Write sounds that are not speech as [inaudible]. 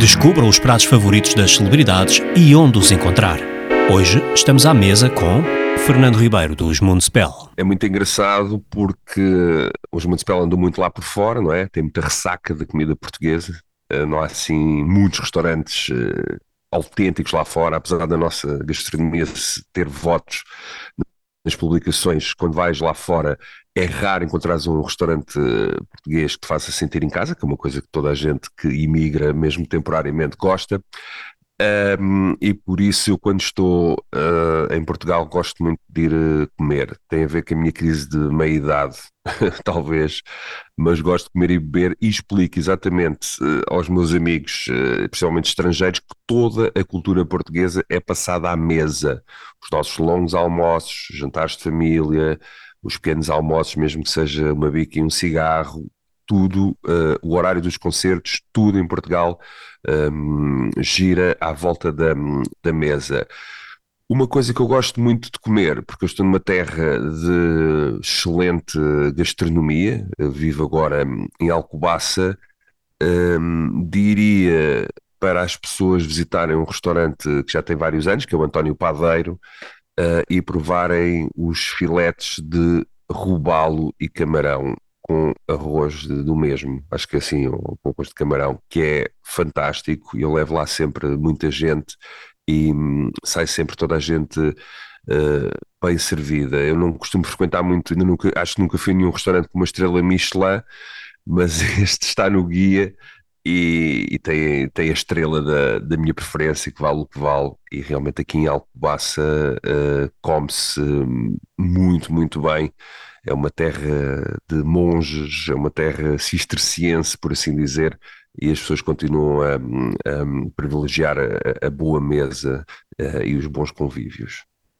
Descubra os pratos favoritos das celebridades e onde os encontrar. Hoje estamos à mesa com Fernando Ribeiro, dos Municipal. É muito engraçado porque os Municipal andam muito lá por fora, não é? Tem muita ressaca da comida portuguesa. Eh, não há assim muitos restaurantes uh, autênticos lá fora, apesar da nossa gastronomia ter votos nas publicações, quando vais lá fora, é raro encontrares um restaurante português que te faça sentir em casa, que é uma coisa que toda a gente que imigra, mesmo temporariamente, gosta. Um, e por isso eu quando estou uh, em Portugal gosto muito de ir uh, comer. Tem a ver com a minha crise de meia-idade, [laughs] talvez, mas gosto de comer e beber e explico exatamente uh, aos meus amigos, principalmente estrangeiros, que toda a cultura portuguesa é passada à mesa. Os nossos longos almoços, jantares de família, os pequenos almoços, mesmo que seja uma bica e um cigarro, tudo, o horário dos concertos, tudo em Portugal um, gira à volta da, da mesa. Uma coisa que eu gosto muito de comer, porque eu estou numa terra de excelente gastronomia, vivo agora em Alcobaça, um, diria para as pessoas visitarem um restaurante que já tem vários anos, que é o António Padeiro, uh, e provarem os filetes de robalo e camarão com arroz do mesmo, acho que assim, ou com arroz de camarão, que é fantástico. Eu levo lá sempre muita gente e hum, sai sempre toda a gente uh, bem servida. Eu não costumo frequentar muito, nunca, acho que nunca fui em nenhum restaurante com uma estrela Michelin, [laughs] mas este está no guia e, e, tem, tem a estrela da, da minha preferência, que vale o que vale, e realmente aqui em Alcobaça uh, come-se muito, muito bem é uma terra de monges, é uma terra cisterciense, por assim dizer, e as pessoas continuam a, a privilegiar a, a, boa mesa uh, e os bons convívios.